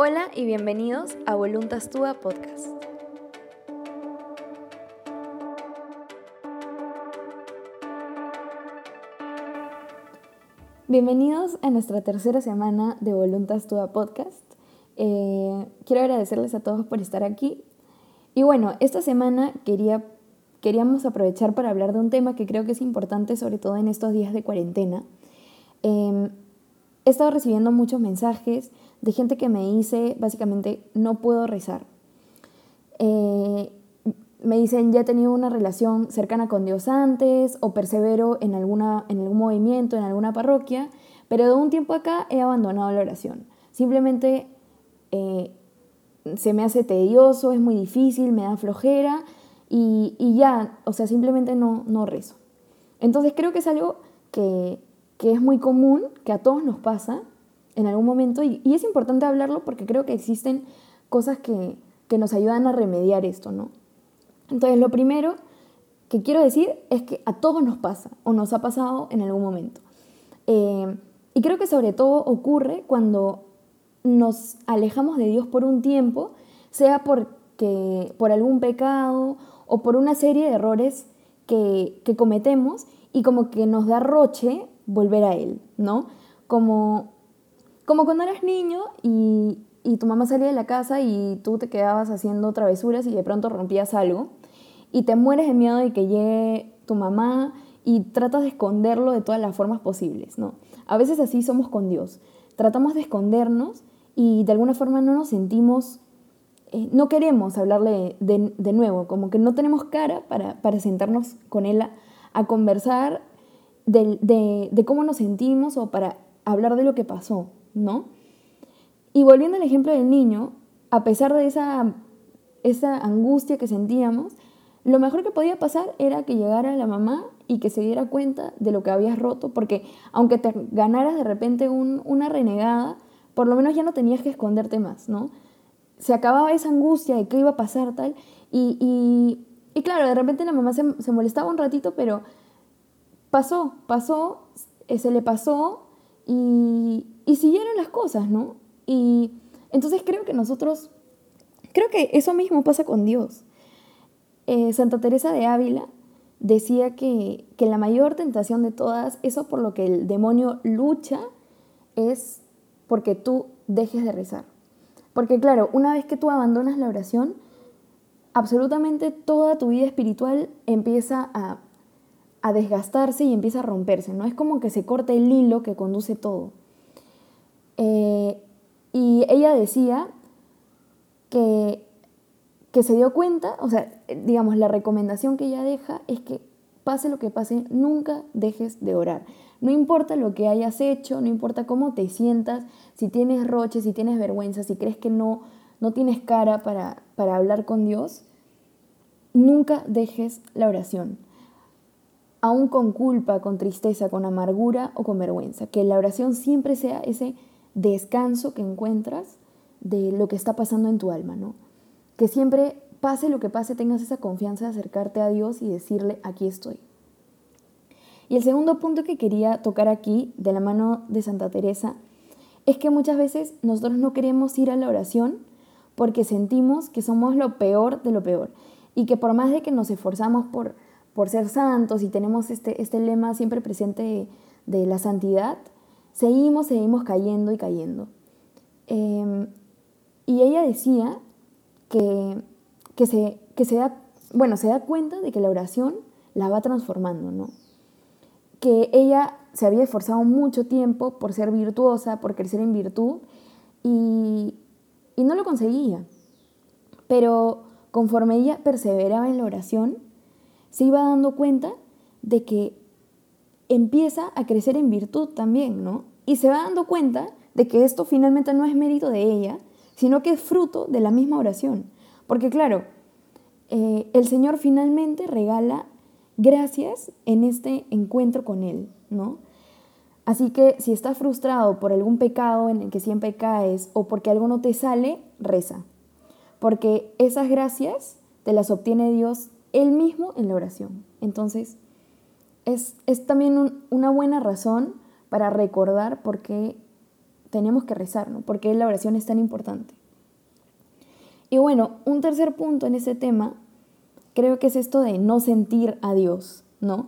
Hola y bienvenidos a Voluntas Tua Podcast. Bienvenidos a nuestra tercera semana de Voluntas Tua Podcast. Eh, quiero agradecerles a todos por estar aquí. Y bueno, esta semana quería, queríamos aprovechar para hablar de un tema que creo que es importante, sobre todo en estos días de cuarentena. Em, he estado recibiendo muchos mensajes de gente que me dice, básicamente, no puedo rezar. Eh, me dicen, ya he tenido una relación cercana con Dios antes o persevero en, alguna, en algún movimiento, en alguna parroquia, pero de un tiempo acá he abandonado la oración. Simplemente eh, se me hace tedioso, es muy difícil, me da flojera y, ya, o sea, simplemente no, no rezo. Entonces creo que es algo que, que es muy común, que a todos nos pasa en algún momento y, es importante hablarlo porque creo que existen cosas que, que nos ayudan a remediar esto, ¿no? Entonces, lo primero que quiero decir es que a todos nos pasa o nos ha pasado en algún momento. Eh, y creo que sobre todo ocurre cuando nos alejamos de Dios por un tiempo, sea porque, por algún pecado o por una serie de errores que, que cometemos y como que nos da roche volver a Él, ¿no? Como como cuando eras niño y, tu mamá salía de la casa y tú te quedabas haciendo travesuras y de pronto rompías algo y te mueres de miedo de que llegue tu mamá y tratas de esconderlo de todas las formas posibles, ¿no? A veces así somos con Dios. Tratamos de escondernos y de alguna forma no nos sentimos, eh, no queremos hablarle de, nuevo, como que no tenemos cara para, sentarnos con Él a, conversar de, de cómo nos sentimos o para hablar de lo que pasó. ¿no? Y volviendo al ejemplo del niño, a pesar de esa, esa angustia que sentíamos, lo mejor que podía pasar era que llegara la mamá y que se diera cuenta de lo que habías roto, porque aunque te ganaras de repente una renegada, por lo menos ya no tenías que esconderte más, ¿no? Se acababa esa angustia de qué iba a pasar, tal, y, y, claro, de repente la mamá se, se, molestaba un ratito, pero pasó, pasó, eh, se le pasó y, siguieron las cosas, ¿no? Y entonces creo que nosotros, creo que eso mismo pasa con Dios. Eh, Santa Teresa de Ávila decía que, que la mayor tentación de todas, eso por lo que el demonio lucha, es porque tú dejes de rezar. Porque claro, una vez que tú abandonas la oración, absolutamente toda tu vida espiritual empieza a, a, desgastarse y empieza a romperse, ¿no? Es como que se corta el hilo que conduce todo. Eh, y ella decía que, que se dio cuenta, o sea, digamos, la recomendación que ella deja es que pase lo que pase, nunca dejes de orar. No importa lo que hayas hecho, no importa cómo te sientas, si tienes roches, si tienes vergüenza, si crees que no, no tienes cara para, para hablar con Dios, nunca dejes la oración. Aún con culpa, con tristeza, con amargura o con vergüenza. Que la oración siempre sea ese descanso que encuentras de lo que está pasando en tu alma, ¿no? Que siempre, pase lo que pase, tengas esa confianza de acercarte a Dios y decirle, aquí estoy. Y el segundo punto que quería tocar aquí, de la mano de Santa Teresa, es que muchas veces nosotros no queremos ir a la oración porque sentimos que somos lo peor de lo peor y que por más de que nos esforzamos por, por ser santos y tenemos este, este lema siempre presente de la santidad, seguimos, seguimos cayendo y cayendo. Em, y ella decía que, que, se, que se, da, bueno, se da cuenta de que la oración la va transformando, ¿no? Que ella se había esforzado mucho tiempo por ser virtuosa, por crecer en virtud, y, y no lo conseguía. Pero conforme ella perseveraba en la oración, se iba dando cuenta de que empieza a crecer en virtud también, ¿no? Y se va dando cuenta de que esto finalmente no es mérito de ella, sino que es fruto de la misma oración. Porque claro, eh, el Señor finalmente regala gracias en este encuentro con Él, ¿no? Así que si estás frustrado por algún pecado en el que siempre caes o porque algo no te sale, reza. Porque esas gracias te las obtiene Dios Él mismo en la oración. Entonces, es, también una buena razón para recordar por qué, tenemos que rezar, ¿no? Porque la oración es tan importante. Y bueno, un tercer punto en ese tema creo que es esto de no sentir a Dios, ¿no?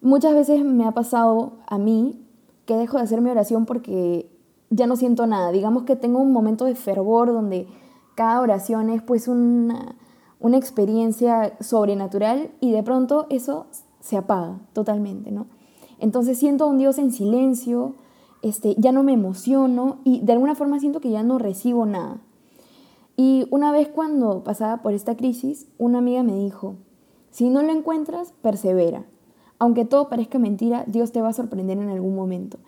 Muchas veces me ha pasado a mí que dejo de hacer mi oración porque ya no siento nada. Digamos que tengo un momento de fervor donde cada oración es pues una, una experiencia sobrenatural y de pronto eso se apaga totalmente, ¿no? Entonces siento a un Dios en silencio, este, ya no me emociono y de alguna forma siento que ya no recibo nada. Y una vez cuando pasaba por esta crisis, una amiga me dijo, si no lo encuentras, persevera. Aunque todo parezca mentira, Dios te va a sorprender en algún momento.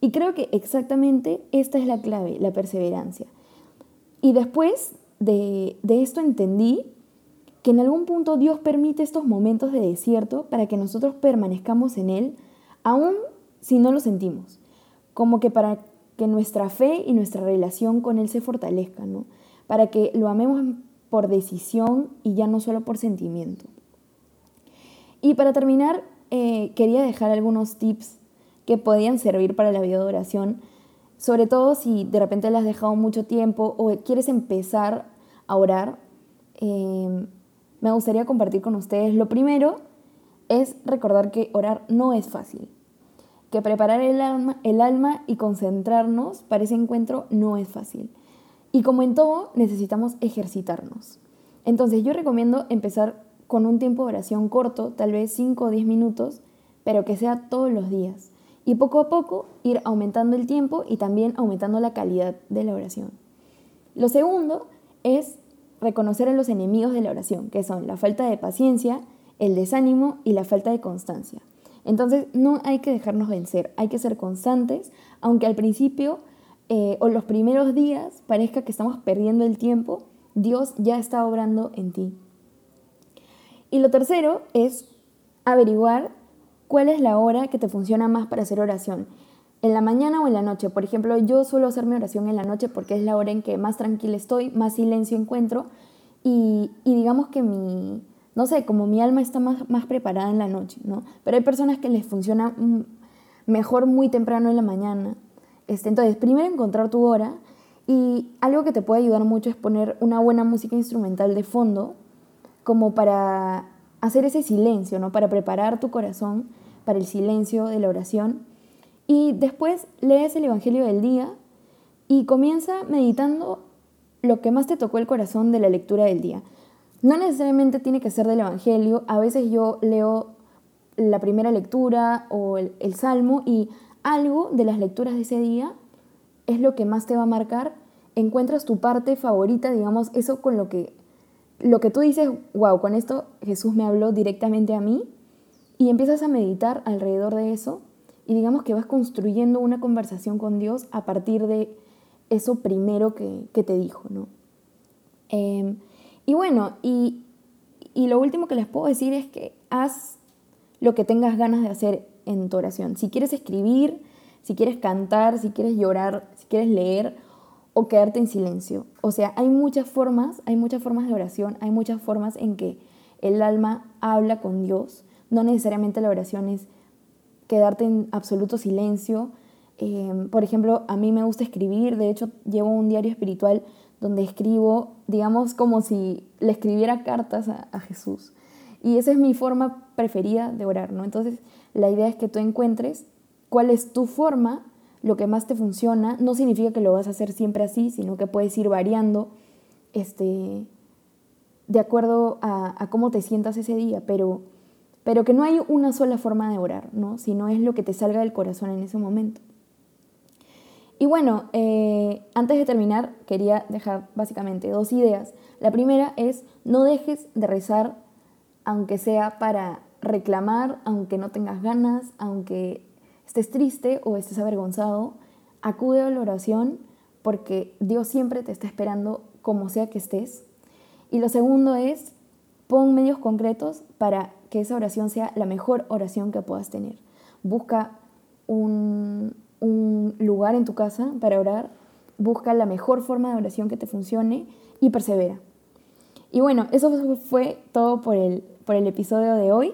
Y creo que exactamente esta es la clave, la perseverancia. Y después de, de esto entendí que en algún punto Dios permite estos momentos de desierto para que nosotros permanezcamos en Él, aun si no lo sentimos. Como que para que nuestra fe y nuestra relación con Él se fortalezcan, ¿no? Para que lo amemos por decisión y ya no solo por sentimiento. Y para terminar, eh, quería dejar algunos tips que podían servir para la vida de oración, sobre todo si de repente le has dejado mucho tiempo o quieres empezar a orar. Eh, me gustaría compartir con ustedes. Lo primero es recordar que orar no es fácil, que preparar el alma, el alma y concentrarnos para ese encuentro no es fácil. Y como en todo, necesitamos ejercitarnos. Entonces yo recomiendo empezar con un tiempo de oración corto, tal vez 5 o 10 minutos, pero que sea todos los días. Y poco a poco ir aumentando el tiempo y también aumentando la calidad de la oración. Lo segundo es reconocer a los enemigos de la oración, que son la falta de paciencia, el desánimo y la falta de constancia. Entonces no hay que dejarnos vencer, hay que ser constantes, aunque al principio eh, o los primeros días parezca que estamos perdiendo el tiempo, Dios ya está obrando en ti. Y lo tercero es averiguar cuál es la hora que te funciona más para hacer oración. En la mañana o en la noche. Por ejemplo, yo suelo hacer mi oración en la noche porque es la hora en que más tranquila estoy, más silencio encuentro y, digamos que mi, no sé, como mi alma está más, preparada en la noche, ¿no? Pero hay personas que les funciona mm, mejor muy temprano en la mañana. Este, entonces, primero encontrar tu hora y algo que te puede ayudar mucho es poner una buena música instrumental de fondo como para hacer ese silencio, ¿no? Para preparar tu corazón para el silencio de la oración. Y después lees el Evangelio del día y comienza meditando lo que más te tocó el corazón de la lectura del día. No necesariamente tiene que ser del Evangelio, a veces yo leo la primera lectura o el, Salmo y algo de las lecturas de ese día es lo que más te va a marcar. Encuentras tu parte favorita, digamos, eso con lo que, lo que tú dices, wow, con esto Jesús me habló directamente a mí y empiezas a meditar alrededor de eso y digamos que vas construyendo una conversación con Dios a partir de eso primero que, te dijo, ¿no? Em, y bueno, y, y lo último que les puedo decir es que haz lo que tengas ganas de hacer en tu oración. Si quieres escribir, si quieres cantar, si quieres llorar, si quieres leer o quedarte en silencio. O sea, hay muchas formas, hay muchas formas de oración, hay muchas formas en que el alma habla con Dios. No necesariamente la oración es quedarte en absoluto silencio. Em, por ejemplo, a mí me gusta escribir, de hecho llevo un diario espiritual donde escribo, digamos, como si le escribiera cartas a, Jesús. Y esa es mi forma preferida de orar, ¿no? Entonces, la idea es que tú encuentres cuál es tu forma, lo que más te funciona. No significa que lo vas a hacer siempre así, sino que puedes ir variando este, de acuerdo a cómo te sientas ese día, pero, pero que no hay una sola forma de orar, ¿no? Sino es lo que te salga del corazón en ese momento. Y bueno, eh, antes de terminar, quería dejar básicamente dos ideas. La primera es, no dejes de rezar, aunque sea para reclamar, aunque no tengas ganas, aunque estés triste o estés avergonzado, acude a la oración porque Dios siempre te está esperando como sea que estés. Y lo segundo es, pon medios concretos para que esa oración sea la mejor oración que puedas tener. Busca un, un lugar en tu casa para orar, busca la mejor forma de oración que te funcione y persevera. Y bueno, eso fue todo por el, por el episodio de hoy.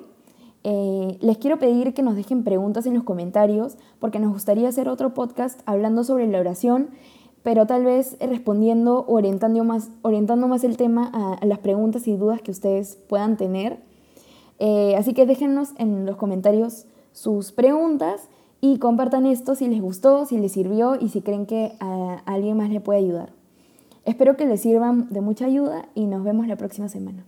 Eh, les quiero pedir que nos dejen preguntas en los comentarios porque nos gustaría hacer otro podcast hablando sobre la oración, pero tal vez respondiendo orientando más, orientando más el tema a, las preguntas y dudas que ustedes puedan tener. Eh, así que déjennos en los comentarios sus preguntas y compartan esto si les gustó, si les sirvió y si creen que a alguien más le puede ayudar. Espero que les sirvan de mucha ayuda y nos vemos la próxima semana.